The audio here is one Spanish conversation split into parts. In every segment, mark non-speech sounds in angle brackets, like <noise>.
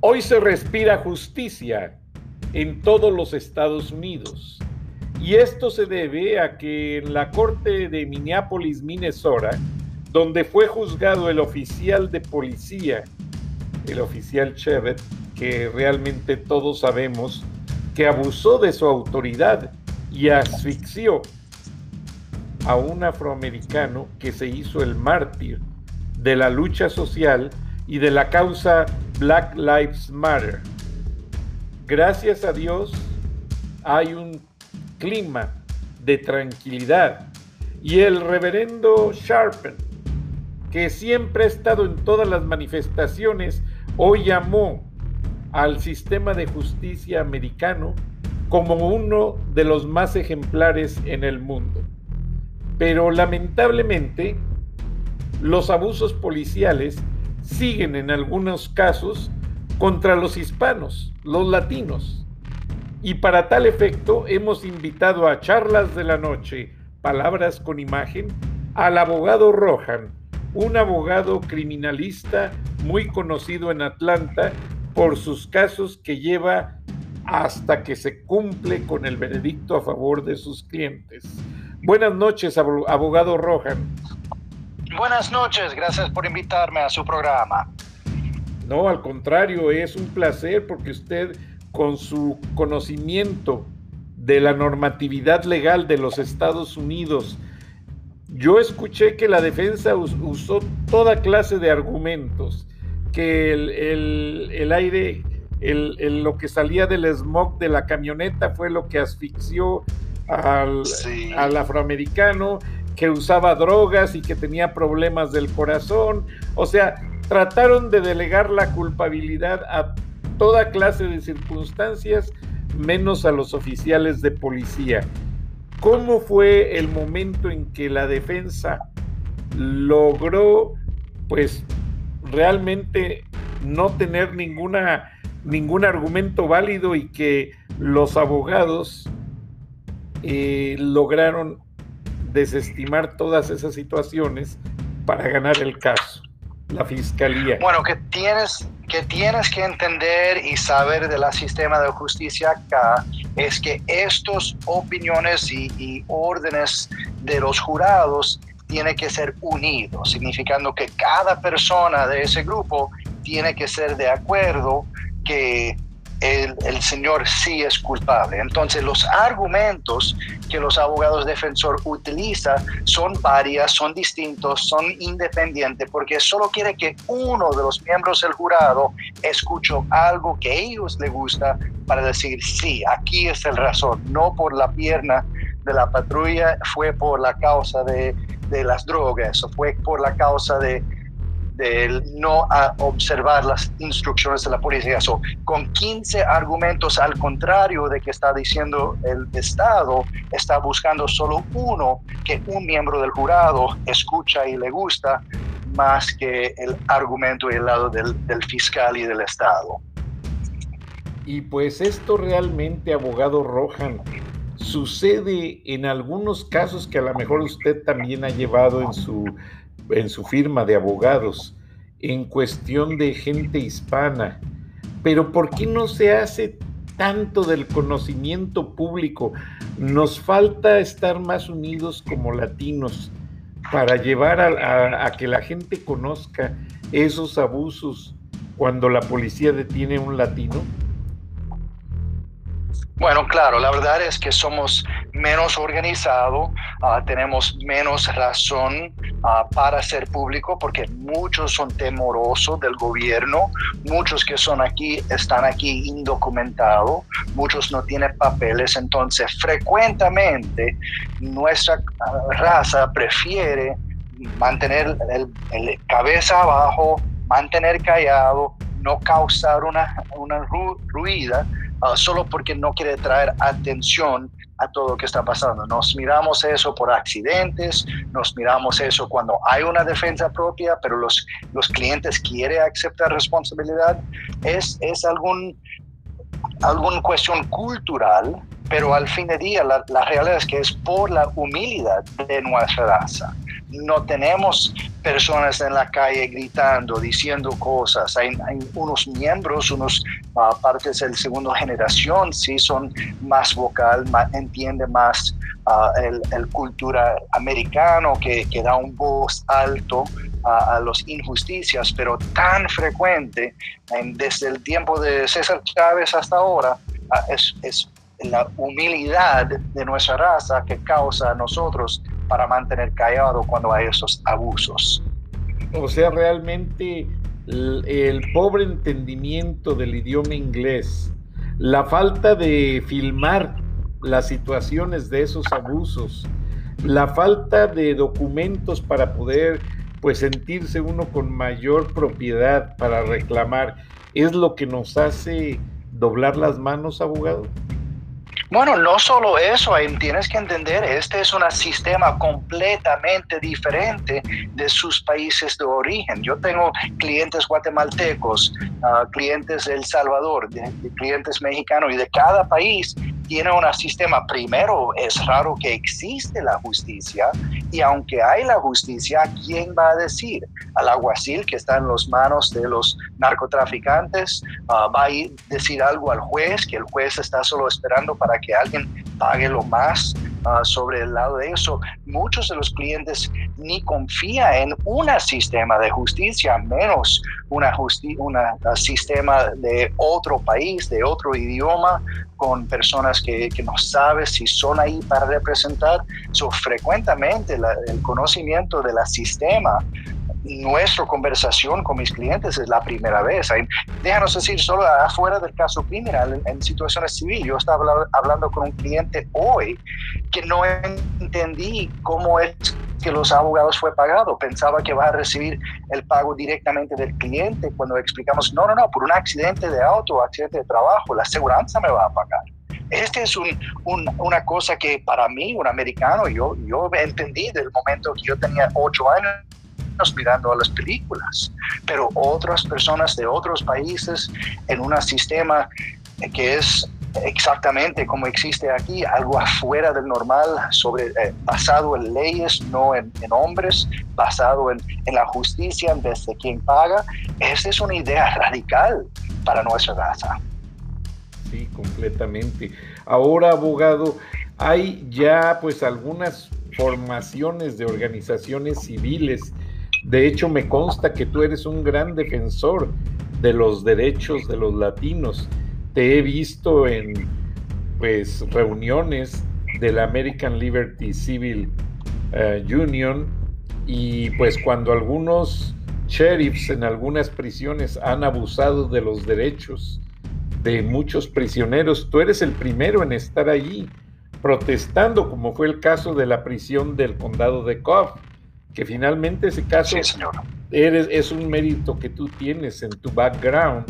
Hoy se respira justicia en todos los Estados Unidos. Y esto se debe a que en la corte de Minneapolis, Minnesota, donde fue juzgado el oficial de policía, el oficial Chevet, que realmente todos sabemos que abusó de su autoridad y asfixió a un afroamericano que se hizo el mártir de la lucha social y de la causa Black Lives Matter. Gracias a Dios hay un clima de tranquilidad y el reverendo Sharpen, que siempre ha estado en todas las manifestaciones, hoy llamó al sistema de justicia americano como uno de los más ejemplares en el mundo. Pero lamentablemente, los abusos policiales siguen en algunos casos contra los hispanos, los latinos. Y para tal efecto hemos invitado a charlas de la noche, palabras con imagen, al abogado Rohan, un abogado criminalista muy conocido en Atlanta por sus casos que lleva hasta que se cumple con el veredicto a favor de sus clientes. Buenas noches, abogado Rohan. Buenas noches, gracias por invitarme a su programa. No, al contrario, es un placer porque usted con su conocimiento de la normatividad legal de los Estados Unidos, yo escuché que la defensa usó toda clase de argumentos, que el, aire, el, lo que salía del smog de la camioneta fue lo que asfixió al, al afroamericano, que usaba drogas y que tenía problemas del corazón. O sea, trataron de delegar la culpabilidad a toda clase de circunstancias, menos a los oficiales de policía. ¿Cómo fue el momento en que la defensa logró, pues, realmente no tener ninguna, ningún argumento válido y que los abogados eh, lograron desestimar todas esas situaciones para ganar el caso, la fiscalía. Bueno, que tienes que tienes que entender y saber del sistema de justicia acá es que estas opiniones y, y órdenes de los jurados tienen que ser unidos, significando que cada persona de ese grupo tiene que ser de acuerdo que el, señor sí es culpable. Entonces los argumentos que los abogados defensor utilizan son varias, son distintos, son independientes, porque solo quiere que uno de los miembros del jurado escuche algo que a ellos les gusta para decir, sí, aquí es el razón, no por la pierna de la patrulla, fue por la causa de, de las drogas, o fue por la causa de de no observar las instrucciones de la policía. con 15 argumentos al contrario de que está diciendo el Estado, está buscando solo uno que un miembro del jurado escucha y le gusta más que el argumento y el lado del, del fiscal y del Estado. Y pues esto realmente, abogado Rojan, sucede en algunos casos que a lo mejor usted también ha llevado en su en su firma de abogados en cuestión de gente hispana. Pero ¿por qué no se hace tanto del conocimiento público? Nos falta estar más unidos como latinos para llevar a, que la gente conozca esos abusos cuando la policía detiene a un latino? Bueno, claro, la verdad es que somos menos organizados, ah, tenemos menos razón ah, para ser público porque muchos son temorosos del gobierno, muchos que son aquí están aquí indocumentados, muchos no tienen papeles, entonces frecuentemente nuestra ah, raza prefiere mantener el, cabeza abajo, mantener callado, no causar una, una ruida solo porque no quiere traer atención a todo lo que está pasando. Nos miramos eso por accidentes, nos miramos eso cuando hay una defensa propia, pero los, los clientes quieren aceptar responsabilidad. Es, es algún, alguna cuestión cultural, pero al fin de día la, la realidad es que es por la humildad de nuestra raza no tenemos personas en la calle gritando, diciendo cosas. Hay, unos miembros, unos uh, partes de la segunda generación, sí son más vocal, entiende más uh, el, cultura americano que, que, da un voz alto a, las injusticias, pero tan frecuente desde el tiempo de César Chávez hasta ahora, es, es la humildad de nuestra raza que causa a nosotros para mantener callado cuando hay esos abusos. O sea, realmente el, pobre entendimiento del idioma inglés, la falta de filmar las situaciones de esos abusos, la falta de documentos para poder pues sentirse uno con mayor propiedad para reclamar, es lo que nos hace doblar las manos, abogado. Bueno, no solo eso, tienes que entender, este es un sistema completamente diferente de sus países de origen. Yo tengo clientes guatemaltecos, ah, clientes de El Salvador, clientes mexicanos y de cada país tiene un sistema, primero es raro que existe la justicia y aunque hay la justicia, ¿quién va a decir? Al aguacil que está en las manos de los narcotraficantes, ah, va a decir algo al juez, que el juez está solo esperando para que alguien pague lo más ah, sobre el lado de eso. Muchos de los clientes ni confían en un sistema de justicia, menos un sistema de otro país, de otro idioma, con personas que, no saben si son ahí para representar. So, frecuentemente el conocimiento del sistema nuestra conversación con mis clientes es la primera vez. Déjanos decir, solo afuera del caso criminal, en, situaciones civiles, yo estaba hablando con un cliente hoy que no entendí cómo es que los abogados fue pagado. Pensaba que va a recibir el pago directamente del cliente cuando explicamos, no, no, no, por un accidente de auto accidente de trabajo, la aseguranza me va a pagar. Este es un, una cosa que para mí, un americano, yo, yo entendí del momento que yo tenía ocho años mirando a las películas, pero otras personas de otros países en un sistema que es exactamente como existe aquí, algo afuera del normal, sobre, eh, basado en leyes, no en, hombres, basado en, en, la justicia en vez de quien paga. Esa es una idea radical para nuestra raza. Sí, completamente. Ahora, abogado, hay ya pues algunas formaciones de organizaciones civiles de hecho, me consta que tú eres un gran defensor de los derechos de los latinos. Te he visto en pues reuniones de la American Liberty Civil eh, Union y pues cuando algunos sheriffs en algunas prisiones han abusado de los derechos de muchos prisioneros, tú eres el primero en estar allí protestando, como fue el caso de la prisión del condado de Cobb que finalmente ese caso Eres, es un mérito que tú tienes en tu background.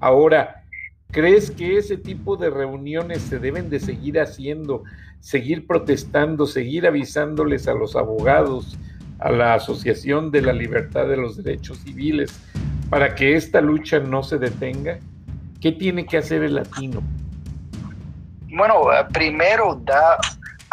Ahora, ¿crees que ese tipo de reuniones se deben de seguir haciendo, seguir protestando, seguir avisándoles a los abogados, a la Asociación de la Libertad de los Derechos Civiles, para que esta lucha no se detenga? ¿Qué tiene que hacer el latino? Bueno, eh, primero da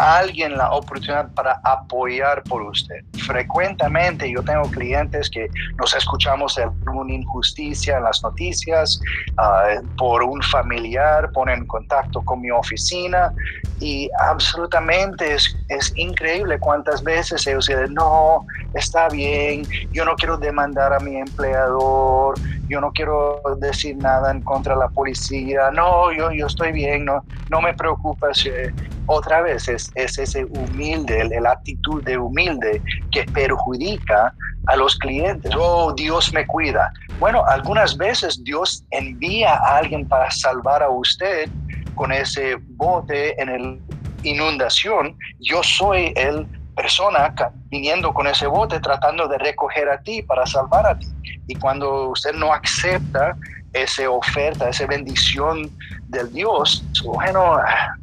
alguien la oportunidad para apoyar por usted. Frecuentemente yo tengo clientes que nos escuchamos de una injusticia en las noticias, ah, por un familiar, ponen en contacto con mi oficina y absolutamente es, es increíble cuántas veces ellos dicen, no, está bien, yo no quiero demandar a mi empleador, yo no quiero decir nada en contra de la policía, no, yo, yo estoy bien, no, no me preocupa. Si, otra vez es, es ese humilde, la actitud de humilde que perjudica a los clientes. Oh, Dios me cuida. Bueno, algunas veces Dios envía a alguien para salvar a usted con ese bote en el inundación. Yo soy el persona viniendo con ese bote tratando de recoger a ti para salvar a ti. Y cuando usted no acepta esa oferta, esa bendición del Dios, bueno,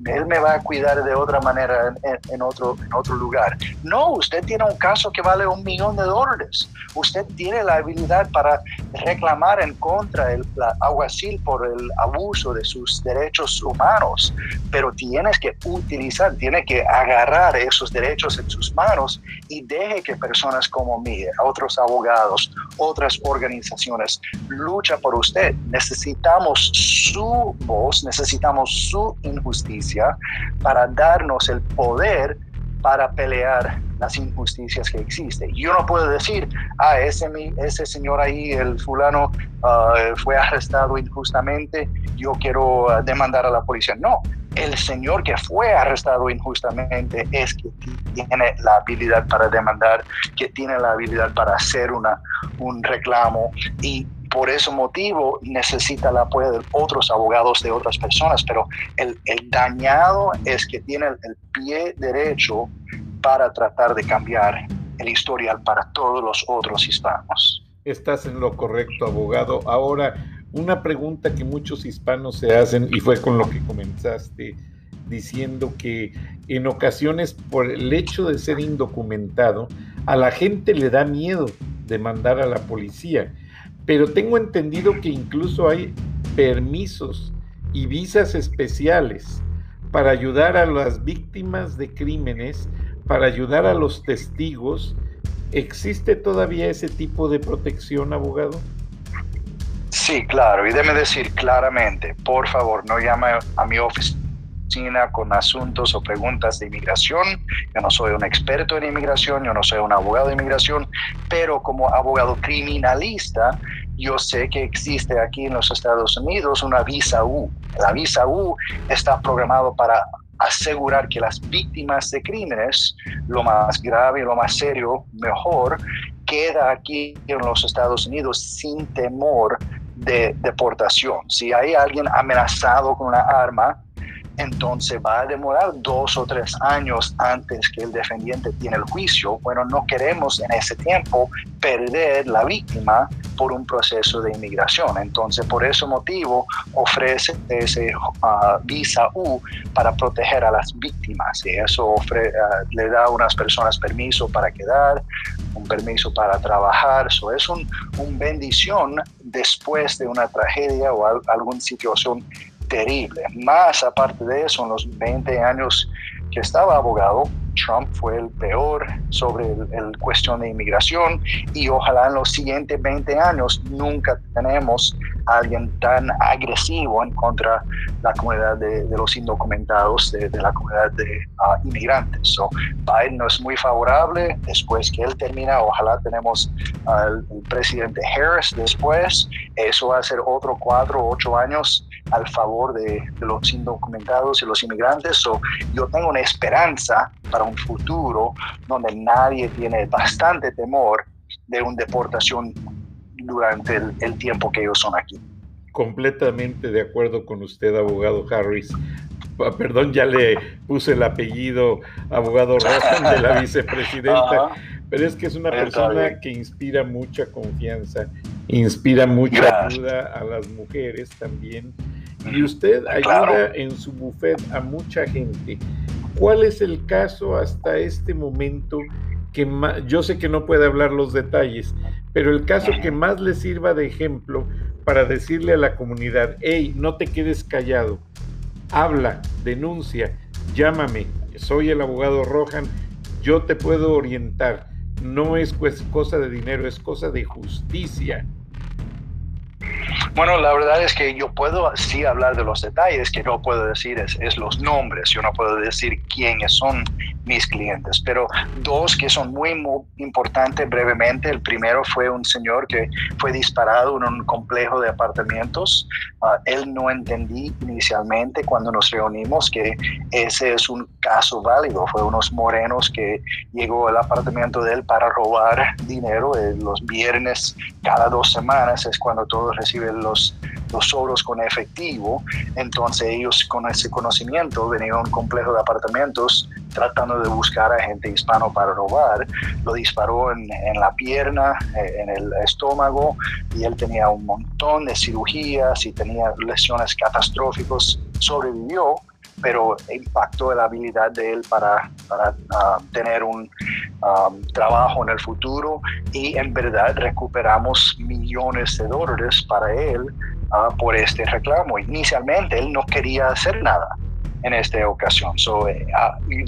Él me va a cuidar de otra manera en, otro, lugar. No, usted tiene un caso que vale un millón de dólares. Usted tiene la habilidad para reclamar en contra del aguacil por el abuso de sus derechos humanos, pero tienes que utilizar, tiene que agarrar esos derechos en sus manos y deje que personas como mí, otros abogados, otras organizaciones, luchen por usted. Necesitamos su voz necesitamos su injusticia para darnos el poder para pelear las injusticias que existen. Yo no puedo decir, ah, ese, ese señor ahí, el fulano, ah, fue arrestado injustamente, yo quiero ah, demandar a la policía. No, el señor que fue arrestado injustamente es que tiene la habilidad para demandar, que tiene la habilidad para hacer una, un reclamo y por ese motivo necesita el apoyo de otros abogados de otras personas, pero el, el dañado es que tiene el, pie derecho para tratar de cambiar el historial para todos los otros hispanos. Estás en lo correcto, abogado. Ahora, una pregunta que muchos hispanos se hacen, y fue con lo que comenzaste, diciendo que en ocasiones por el hecho de ser indocumentado, a la gente le da miedo de mandar a la policía pero tengo entendido que incluso hay permisos y visas especiales para ayudar a las víctimas de crímenes, para ayudar a los testigos. ¿Existe todavía ese tipo de protección, abogado? Sí, claro. Y déme decir claramente, por favor, no llame a mi oficina con asuntos o preguntas de inmigración. Yo no soy un experto en inmigración, yo no soy un abogado de inmigración, pero como abogado criminalista, yo sé que existe aquí en los Estados Unidos una visa U. La visa U está programado para asegurar que las víctimas de crímenes, lo más grave lo más serio, mejor, queda aquí en los Estados Unidos sin temor de deportación. Si hay alguien amenazado con una arma, entonces va a demorar dos o tres años antes que el defendiente tiene el juicio. Bueno, no queremos en ese tiempo perder la víctima por un proceso de inmigración. Entonces, por ese motivo, ofrece ese ah, visa U para proteger a las víctimas. Y eso ah, le da a unas personas permiso para quedar, un permiso para trabajar. Eso es un bendición después de una tragedia o alguna situación terrible. Más aparte de eso, en los 20 años que estaba abogado, Trump fue el peor sobre el, cuestión de inmigración y ojalá en los siguientes 20 años nunca tenemos a alguien tan agresivo en contra la comunidad de, los indocumentados, de, la comunidad de ah, inmigrantes. So, Biden no es muy favorable. Después que él termina, ojalá tenemos al presidente Harris después. Eso va a ser otro cuatro o ocho años al favor de, los indocumentados y los inmigrantes. So, yo tengo una esperanza para un futuro donde nadie tiene bastante temor de una deportación durante el, tiempo que ellos son aquí. Completamente de acuerdo con usted, abogado Harris. Ah, perdón, ya le puse el apellido abogado <laughs> Rosen de la vicepresidenta, pero es que es una persona que inspira mucha confianza, inspira mucha ayuda a las mujeres también y usted ayuda en su buffet a mucha gente. ¿Cuál es el caso hasta este momento que más, yo sé que no puede hablar los detalles, pero el caso que más le sirva de ejemplo para decirle a la comunidad, hey, no te quedes callado, habla, denuncia, llámame, soy el abogado Rohan, yo te puedo orientar. No es cosa de dinero, es cosa de justicia. Bueno, la verdad es que yo puedo sí hablar de los detalles, que no puedo decir es, es, los nombres, yo no puedo decir quiénes son mis clientes, pero dos que son muy, muy importantes brevemente. El primero fue un señor que fue disparado en un complejo de apartamentos. Uh, él no entendí inicialmente cuando nos reunimos que ese es un caso válido. Fue unos morenos que llegó al apartamento de él para robar dinero eh, los viernes cada dos semanas es cuando todos reciben los, los sobros con efectivo. Entonces ellos con ese conocimiento venían a un complejo de apartamentos tratando de buscar a gente hispano para robar. Lo disparó en, en la pierna, eh, en el estómago y él tenía un montón de cirugías y tenía lesiones catastróficas. Sobrevivió, pero impactó la habilidad de él para, para uh, tener un um, trabajo en el futuro y en verdad recuperamos millones de dólares para él uh, por este reclamo. Inicialmente él no quería hacer nada en esta ocasión. So, eh,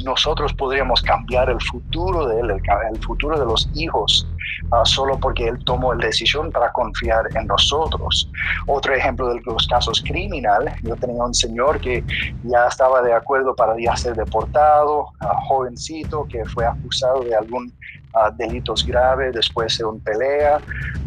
nosotros podríamos cambiar el futuro de él, el, futuro de los hijos uh, solo porque él tomó la decisión para confiar en nosotros. Otro ejemplo de los casos criminales, yo tenía un señor que ya estaba de acuerdo para ya ser deportado, uh, jovencito que fue acusado de algún Uh, delitos graves después de una pelea,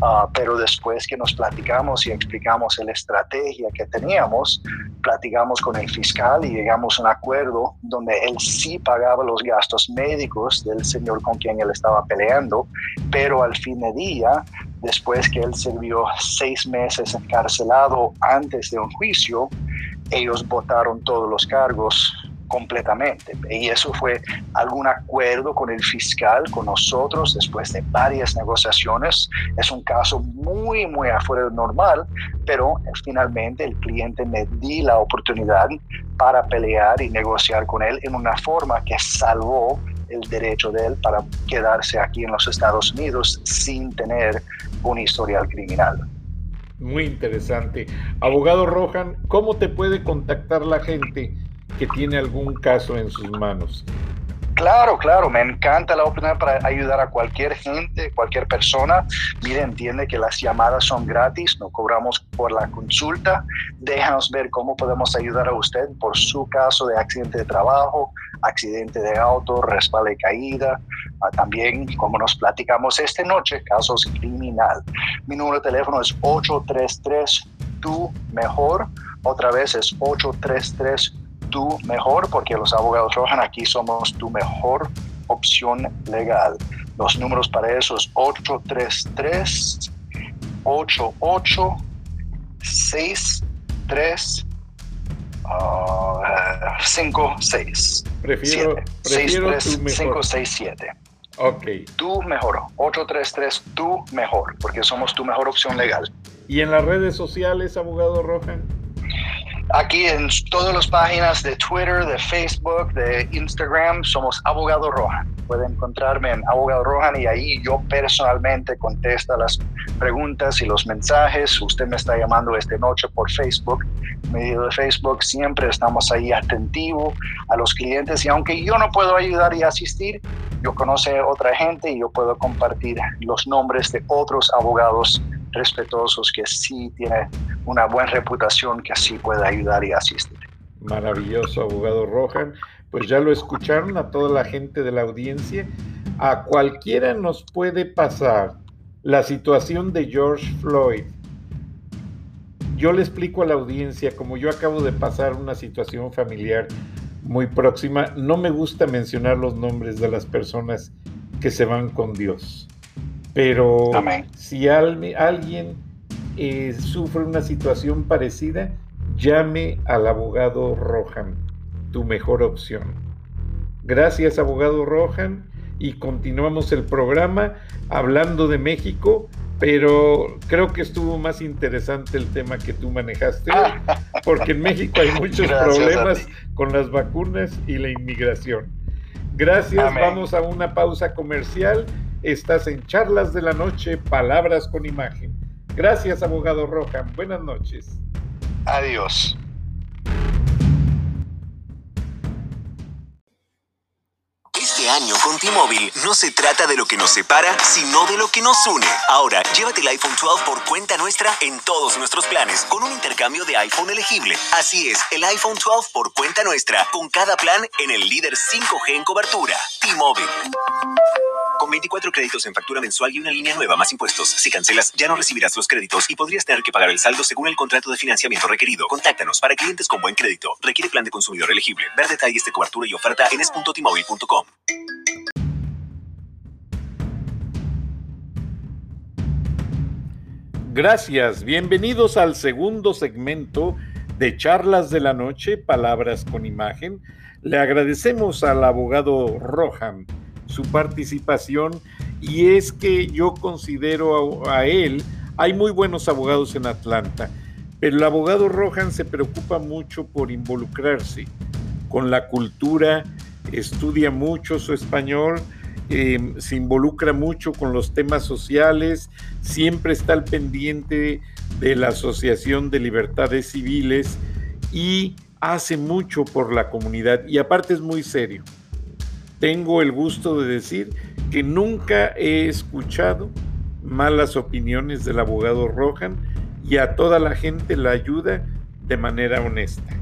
uh, pero después que nos platicamos y explicamos la estrategia que teníamos, platicamos con el fiscal y llegamos a un acuerdo donde él sí pagaba los gastos médicos del señor con quien él estaba peleando, pero al fin de día, después que él sirvió seis meses encarcelado antes de un juicio, ellos votaron todos los cargos completamente. Y eso fue algún acuerdo con el fiscal, con nosotros, después de varias negociaciones. Es un caso muy, muy afuera de normal, pero finalmente el cliente me di la oportunidad para pelear y negociar con él en una forma que salvó el derecho de él para quedarse aquí en los Estados Unidos sin tener un historial criminal. Muy interesante. Abogado Rohan, ¿cómo te puede contactar la gente que tiene algún caso en sus manos. Claro, claro, me encanta la oportunidad para ayudar a cualquier gente, cualquier persona. Mire, entiende que las llamadas son gratis, no cobramos por la consulta. Déjanos ver cómo podemos ayudar a usted por su caso de accidente de trabajo, accidente de auto, respaldo y caída. Ah, también, como nos platicamos esta noche, casos criminal. Mi número de teléfono es 833 tu mejor. Otra vez es 833 tu mejor, porque los abogados Rojan aquí somos tu mejor opción legal. Los números para eso es 833 88 63 56 prefiero, prefiero 567 Ok. Tu mejor, 833 tu mejor, porque somos tu mejor opción legal. ¿Y en las redes sociales, abogado Rojan? Aquí en todas las páginas de Twitter, de Facebook, de Instagram, somos Abogado Rohan. Pueden encontrarme en Abogado Rohan y ahí yo personalmente contesto las preguntas y los mensajes. Usted me está llamando esta noche por Facebook. Medio de Facebook siempre estamos ahí atentivos a los clientes y aunque yo no puedo ayudar y asistir, yo conozco otra gente y yo puedo compartir los nombres de otros abogados respetuosos que sí tienen una buena reputación que así puede ayudar y asistir. Maravilloso, abogado Rohan. Pues ya lo escucharon a toda la gente de la audiencia. A cualquiera nos puede pasar la situación de George Floyd. Yo le explico a la audiencia, como yo acabo de pasar una situación familiar muy próxima, no me gusta mencionar los nombres de las personas que se van con Dios. Pero si alguien eh, sufre una situación parecida, llame al abogado Rohan, tu mejor opción. Gracias, abogado Rohan, y continuamos el programa hablando de México, pero creo que estuvo más interesante el tema que tú manejaste, <laughs> porque en México hay muchos problemas con las vacunas y la inmigración. Gracias, vamos a una pausa comercial Estás en Charlas de la Noche, Palabras con Imagen. Gracias, abogado Roja. Buenas noches. Adiós. T-Mobile no se trata de lo que nos separa, sino de lo que nos une. Ahora, llévate el iPhone 12 por cuenta nuestra en todos nuestros planes con un intercambio de iPhone elegible. Así es, el iPhone 12 por cuenta nuestra, con cada plan en el líder 5G en cobertura. T-Mobile. Con 24 créditos en factura mensual y una línea nueva más impuestos. Si cancelas, ya no recibirás los créditos y podrías tener que pagar el saldo según el contrato de financiamiento requerido. Contáctanos para clientes con buen crédito. Requiere plan de consumidor elegible. Ver detalles de cobertura y oferta en es.tmobile.com. Gracias, bienvenidos al segundo segmento de Charlas de la Noche, Palabras con Imagen. Le agradecemos al abogado Rohan su participación y es que yo considero a, él, hay muy buenos abogados en Atlanta, pero el abogado Rohan se preocupa mucho por involucrarse con la cultura, estudia mucho su español, eh, se involucra mucho con los temas sociales, siempre está al pendiente de la Asociación de Libertades Civiles y hace mucho por la comunidad y aparte es muy serio. Tengo el gusto de decir que nunca he escuchado malas opiniones del abogado Rohan y a toda la gente la ayuda de manera honesta.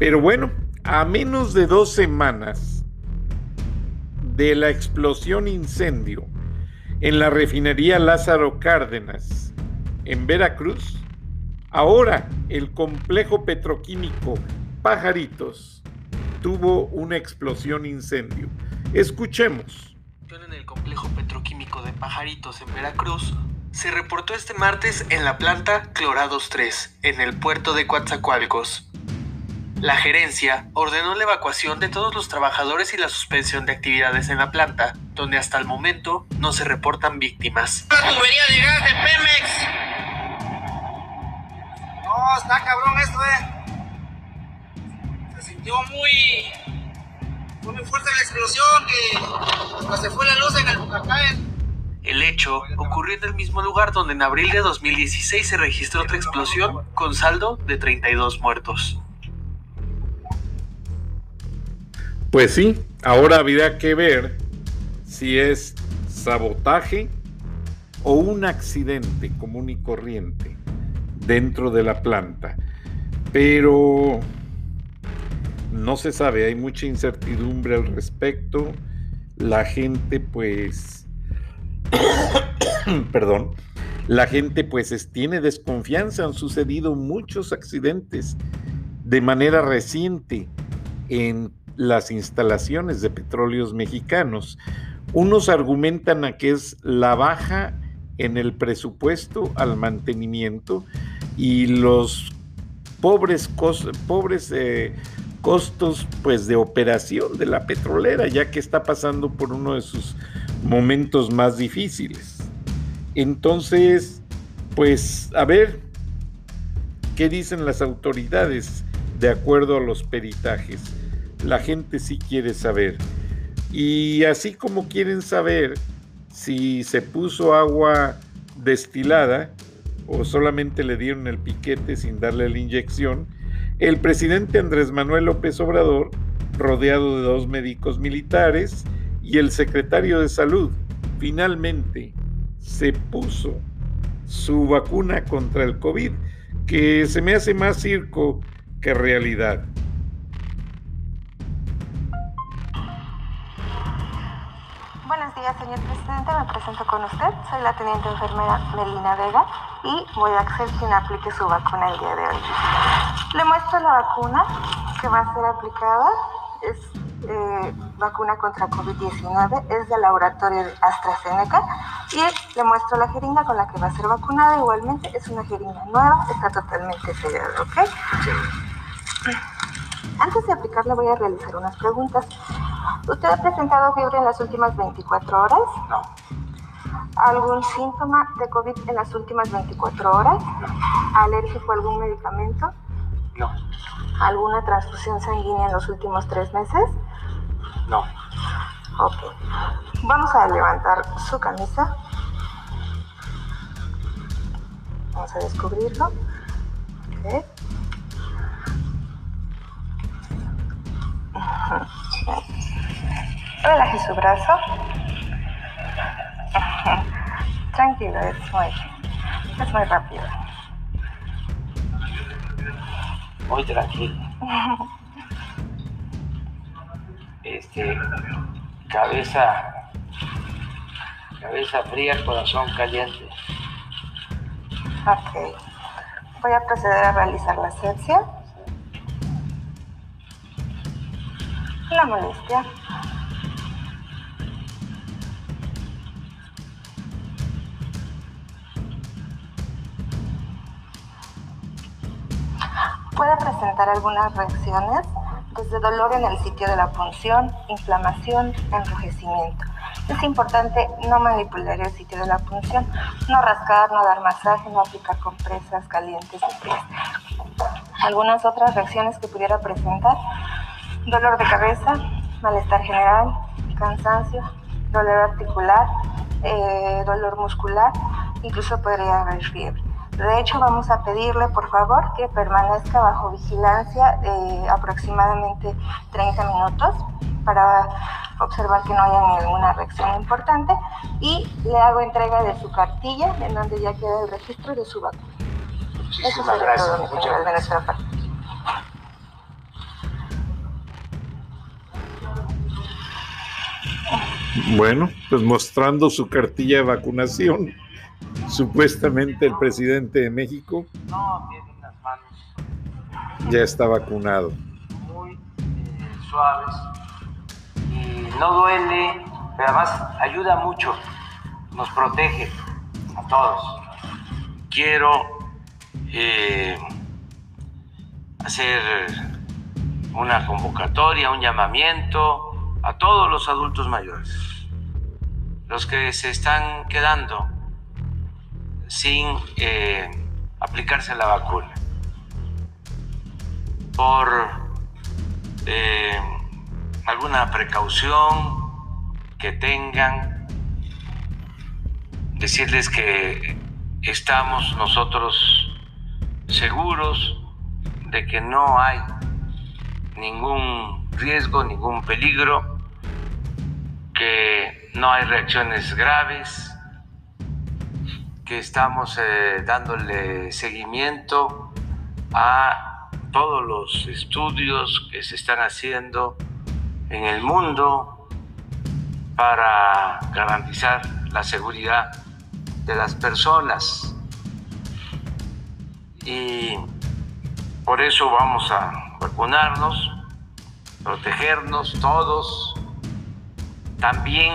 Pero bueno, a menos de dos semanas de la explosión incendio en la refinería Lázaro Cárdenas en Veracruz, ahora el complejo petroquímico Pajaritos tuvo una explosión incendio. Escuchemos. En el complejo petroquímico de Pajaritos en Veracruz se reportó este martes en la planta Clorados 3, en el puerto de Coatzacoalcos. La gerencia ordenó la evacuación de todos los trabajadores y la suspensión de actividades en la planta, donde hasta el momento no se reportan víctimas. ¡La tubería de gas de Pemex! No, está cabrón esto, eh. Se sintió muy. Fue muy fuerte la explosión que hasta se fue la luz en el Bucacaen. El hecho ocurrió en el mismo lugar donde en abril de 2016 se registró otra explosión con saldo de 32 muertos. Pues sí, ahora habría que ver si es sabotaje o un accidente común y corriente dentro de la planta. Pero no se sabe, hay mucha incertidumbre al respecto. La gente pues, <coughs> perdón, la gente pues tiene desconfianza. Han sucedido muchos accidentes de manera reciente en las instalaciones de petróleos mexicanos. Unos argumentan a que es la baja en el presupuesto al mantenimiento y los pobres, pobres eh, costos pues de operación de la petrolera ya que está pasando por uno de sus momentos más difíciles. Entonces, pues a ver qué dicen las autoridades de acuerdo a los peritajes la gente sí quiere saber. Y así como quieren saber si se puso agua destilada o solamente le dieron el piquete sin darle la inyección, el presidente Andrés Manuel López Obrador, rodeado de dos médicos militares, y el secretario de salud, finalmente se puso su vacuna contra el COVID, que se me hace más circo que realidad. Señor presidente. Me presento con usted. Soy la teniente enfermera Melina Vega y voy a hacer quien aplique su vacuna el día de hoy. Le muestro la vacuna que va a ser aplicada. Es eh, vacuna contra COVID-19. Es del laboratorio de AstraZeneca. Y le muestro la jeringa con la que va a ser vacunada. Igualmente es una jeringa nueva. Está totalmente sellada, ¿ok? Antes de aplicarla voy a realizar unas preguntas. ¿Usted ha presentado fiebre en las últimas 24 horas? No. ¿Algún síntoma de COVID en las últimas 24 horas? ¿Alérgico a algún medicamento? No. ¿Alguna transfusión sanguínea en los últimos tres meses? No. Ok. Vamos a levantar su camisa. Vamos a descubrirlo. Ok. Relaje su brazo. Tranquilo, es muy, es muy rápido. Muy tranquilo. Este, cabeza, cabeza fría, corazón caliente. Ok. Voy a proceder a realizar la asepsia. La molestia. Puede presentar algunas reacciones, desde dolor en el sitio de la punción, inflamación, enrojecimiento. Es importante no manipular el sitio de la punción, no rascar, no dar masaje, no aplicar compresas calientes de pies. Algunas otras reacciones que pudiera presentar, dolor de cabeza, malestar general, cansancio, dolor articular, eh, dolor muscular, incluso podría haber fiebre. De hecho, vamos a pedirle, por favor, que permanezca bajo vigilancia de aproximadamente 30 minutos para observar que no haya ninguna reacción importante y le hago entrega de su cartilla en donde ya queda el registro de su vacuna. Muchísimas Eso gracias. Todo, Muchas gracias. Bueno, pues mostrando su cartilla de vacunación supuestamente el presidente de México ya está vacunado. Muy eh, suaves y no duele, pero además ayuda mucho, nos protege a todos. Quiero eh, hacer una convocatoria, un llamamiento a todos los adultos mayores, los que se están quedando sin eh, aplicarse la vacuna por eh, alguna precaución que tengan, decirles que estamos nosotros seguros de que no hay ningún riesgo, ningún peligro, no hay reacciones graves que estamos eh, dándole seguimiento a todos los estudios que se están haciendo en el mundo para garantizar la seguridad de las personas. Y por eso vamos a vacunarnos, protegernos todos. También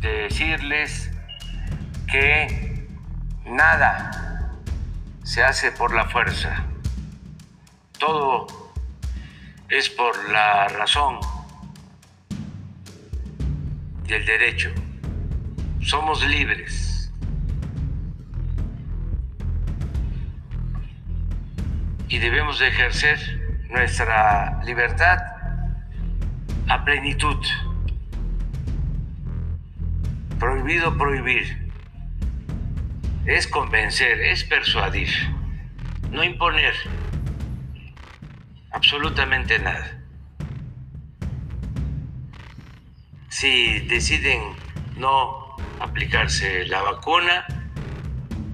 decirles que nada se hace por la fuerza, todo es por la razón y el derecho. Somos libres. Y debemos de ejercer nuestra libertad a plenitud. Prohibido prohibir es convencer, es persuadir, no imponer absolutamente nada. Si deciden no aplicarse la vacuna,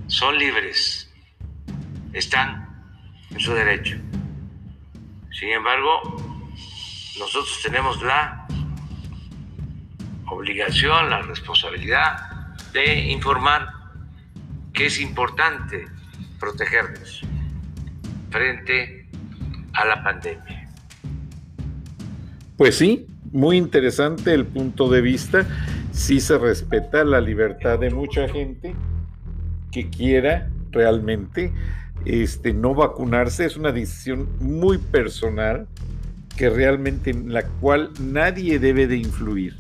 son libres, están en su derecho. Sin embargo, nosotros tenemos la obligación, la responsabilidad de informar que es importante protegernos frente a la pandemia. Pues sí, muy interesante el punto de vista. Sí se respeta la libertad de mucha gente que quiera realmente este, no vacunarse. Es una decisión muy personal que realmente en la cual nadie debe de influir.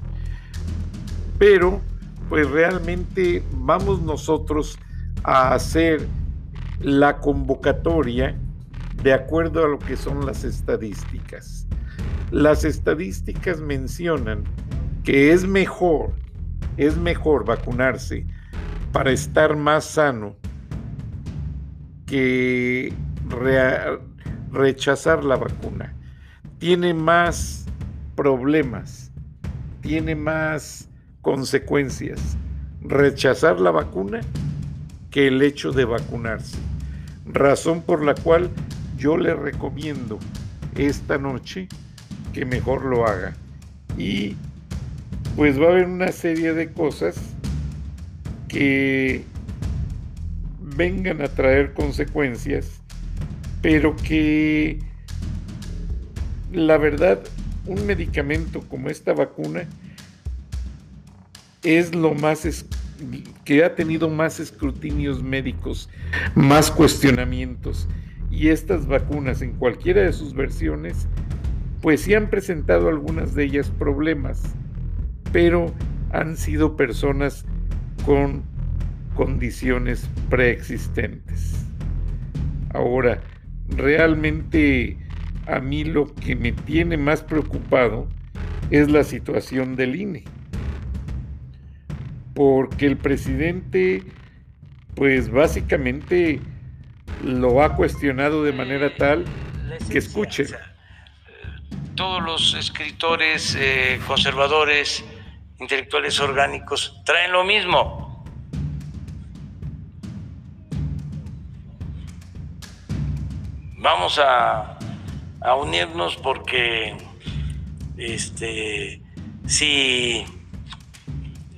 Pero, pues realmente vamos nosotros a hacer la convocatoria de acuerdo a lo que son las estadísticas. Las estadísticas mencionan que es mejor, es mejor vacunarse para estar más sano que rechazar la vacuna. Tiene más problemas tiene más consecuencias rechazar la vacuna que el hecho de vacunarse. Razón por la cual yo le recomiendo esta noche que mejor lo haga. Y pues va a haber una serie de cosas que vengan a traer consecuencias, pero que la verdad un medicamento como esta vacuna es lo más que ha tenido más escrutinios médicos, más cuestionamientos. Y estas vacunas en cualquiera de sus versiones, pues sí han presentado algunas de ellas problemas, pero han sido personas con condiciones preexistentes. Ahora, realmente a mí lo que me tiene más preocupado es la situación del INE porque el presidente, pues básicamente lo ha cuestionado de manera tal que escuche. todos los escritores eh, conservadores, intelectuales orgánicos, traen lo mismo. Vamos a, a unirnos porque este si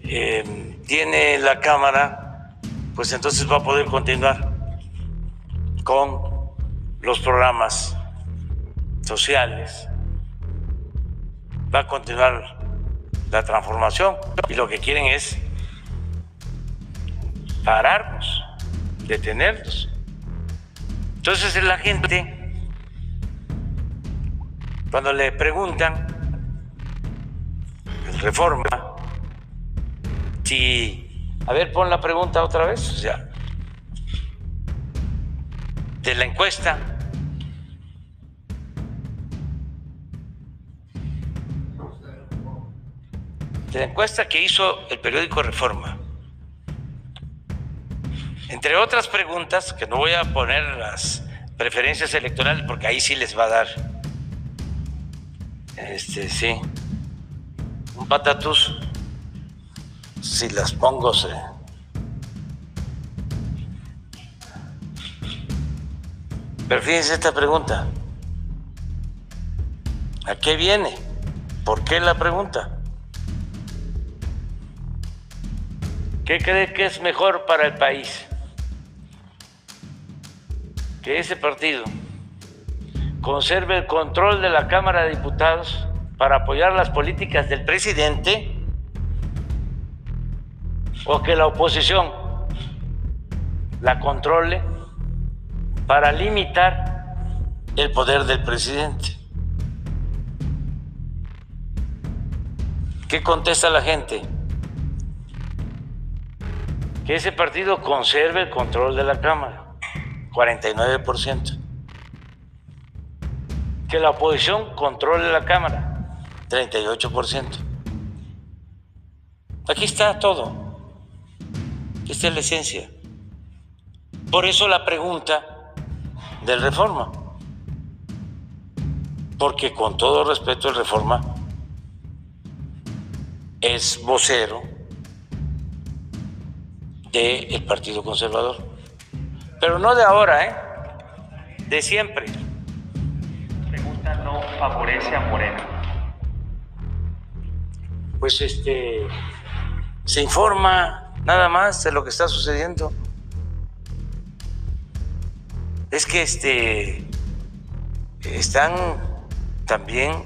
eh, tiene la Cámara, pues entonces va a poder continuar con los programas sociales, va a continuar la transformación y lo que quieren es pararnos, detenernos. Entonces la gente, cuando le preguntan, reforma, a ver, pon la pregunta otra vez, o sea, de la encuesta. De la encuesta que hizo el periódico Reforma. Entre otras preguntas, que no voy a poner las preferencias electorales porque ahí sí les va a dar. Este, sí. Un patatús si las pongo se... Pero esta pregunta. ¿A qué viene? ¿Por qué la pregunta? ¿Qué cree que es mejor para el país? Que ese partido conserve el control de la Cámara de Diputados para apoyar las políticas del presidente o que la oposición la controle para limitar el poder del presidente. ¿Qué contesta la gente? Que ese partido conserve el control de la Cámara, 49%. Que la oposición controle la Cámara, 38%. Aquí está todo. Esta es la esencia. Por eso la pregunta del reforma. Porque con todo respeto el reforma es vocero del Partido Conservador. Pero no de ahora, ¿eh? De siempre. pregunta no favorece a Morena. Pues este se informa nada más de lo que está sucediendo. Es que este, están también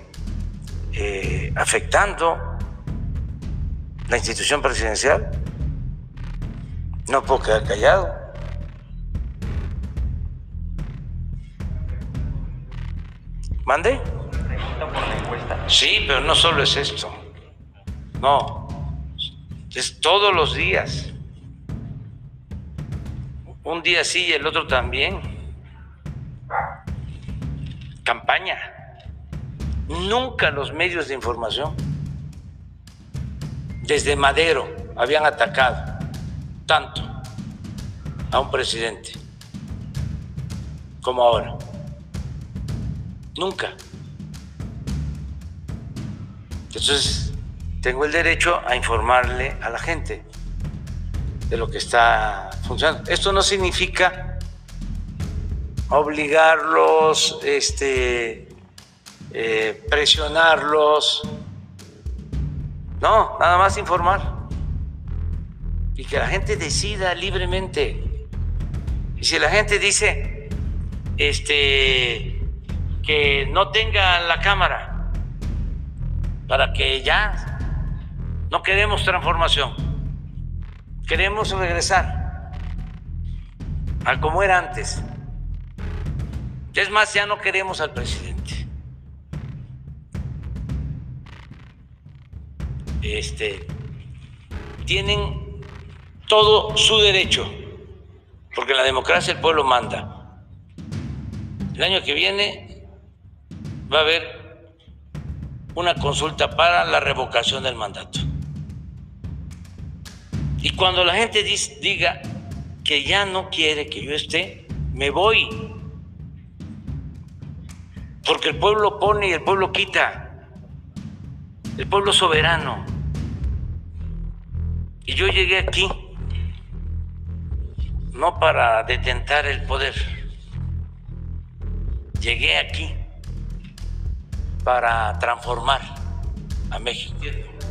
eh, afectando la institución presidencial. No puedo quedar callado. ¿Mande? Sí, pero no solo es esto. No, es todos los días. Un día sí y el otro también. Campaña. Nunca los medios de información, desde Madero, habían atacado tanto a un presidente como ahora. Nunca. Entonces, tengo el derecho a informarle a la gente de lo que está funcionando. Esto no significa obligarlos, este, eh, presionarlos. No, nada más informar. Y que la gente decida libremente. Y si la gente dice este, que no tenga la cámara, para que ya no queremos transformación, queremos regresar a como era antes. Es más, ya no queremos al presidente. Este, tienen todo su derecho, porque en la democracia el pueblo manda. El año que viene va a haber una consulta para la revocación del mandato. Y cuando la gente diga que ya no quiere que yo esté, me voy. Porque el pueblo pone y el pueblo quita. El pueblo soberano. Y yo llegué aquí no para detentar el poder. Llegué aquí para transformar a México.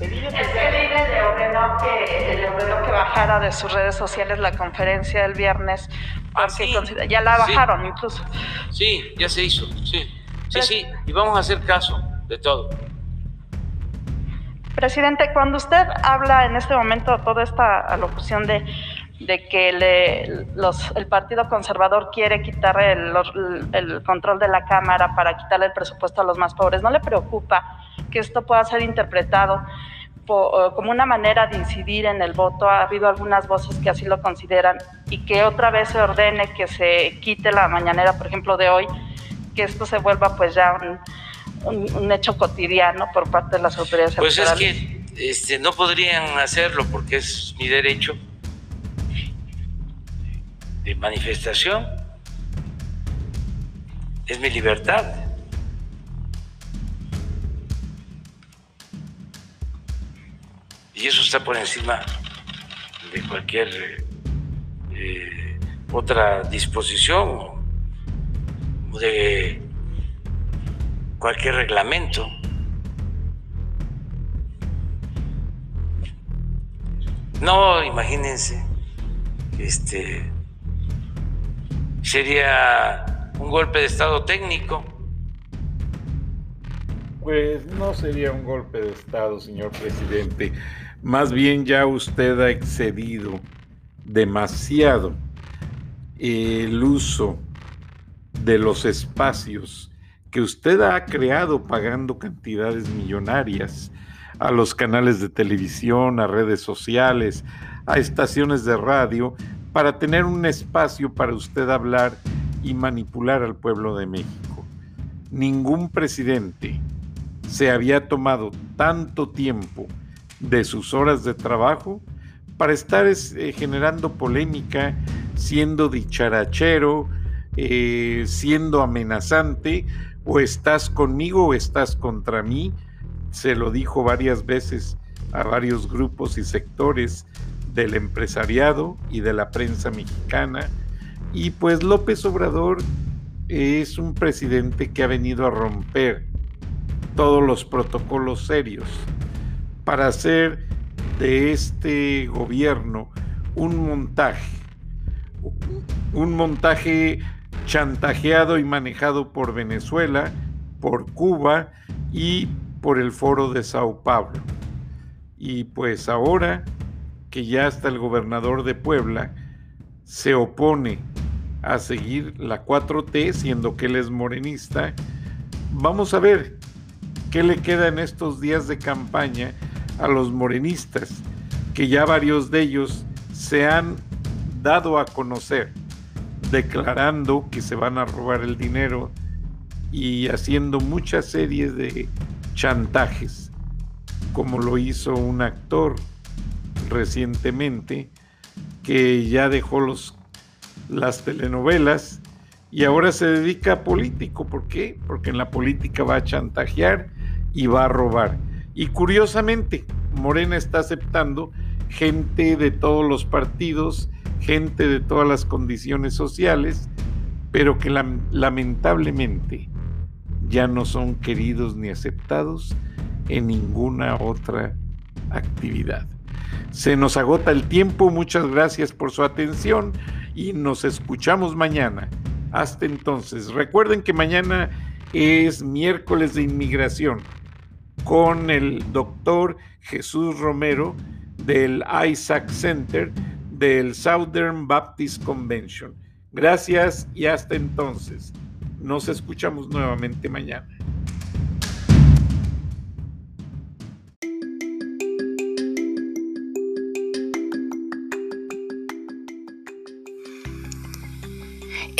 Es que líder le ordenó que, le ordenó que bajara de sus redes sociales la conferencia del viernes, porque sí? ya la bajaron incluso. Sí, ya se hizo, sí. Sí, sí, y vamos a hacer caso de todo. Presidente, cuando usted habla en este momento toda esta alocución de, de que le, los, el Partido Conservador quiere quitar el, el, control de la Cámara para quitarle el presupuesto a los más pobres, ¿no le preocupa que esto pueda ser interpretado como una manera de incidir en el voto? Ha habido algunas voces que así lo consideran y que otra vez se ordene que se quite la mañanera, por ejemplo, de hoy, que esto se vuelva pues ya un, un, hecho cotidiano por parte de las autoridades Pues es que este, no podrían hacerlo porque es mi derecho de manifestación, es mi libertad. Y eso está por encima de cualquier eh, otra disposición o de cualquier reglamento. No, imagínense, este, sería un golpe de Estado técnico. Pues no sería un golpe de Estado, señor presidente. Más bien ya usted ha excedido demasiado el uso de los espacios que usted ha creado pagando cantidades millonarias a los canales de televisión, a redes sociales, a estaciones de radio, para tener un espacio para usted hablar y manipular al pueblo de México. Ningún presidente se había tomado tanto tiempo de sus horas de trabajo para estar eh, generando polémica, siendo dicharachero, eh, siendo amenazante, o estás conmigo o estás contra mí. Se lo dijo varias veces a varios grupos y sectores del empresariado y de la prensa mexicana. Y pues López Obrador es un presidente que ha venido a romper todos los protocolos serios para hacer de este gobierno un montaje, un montaje chantajeado y manejado por Venezuela, por Cuba y por el foro de Sao Paulo. Y pues ahora que ya hasta el gobernador de Puebla se opone a seguir la 4T, siendo que él es morenista, vamos a ver qué le queda en estos días de campaña a los morenistas, que ya varios de ellos se han dado a conocer declarando que se van a robar el dinero y haciendo muchas series de chantajes, como lo hizo un actor recientemente que ya dejó los, las telenovelas y ahora se dedica a político. ¿Por qué? Porque en la política va a chantajear y va a robar. Y curiosamente, Morena está aceptando gente de todos los partidos, gente de todas las condiciones sociales, pero que lamentablemente ya no son queridos ni aceptados en ninguna otra actividad. Se nos agota el tiempo, muchas gracias por su atención y nos escuchamos mañana. Hasta entonces, recuerden que mañana es miércoles de inmigración con el doctor Jesús Romero del Isaac Center del Southern Baptist Convention. Gracias y hasta entonces. Nos escuchamos nuevamente mañana.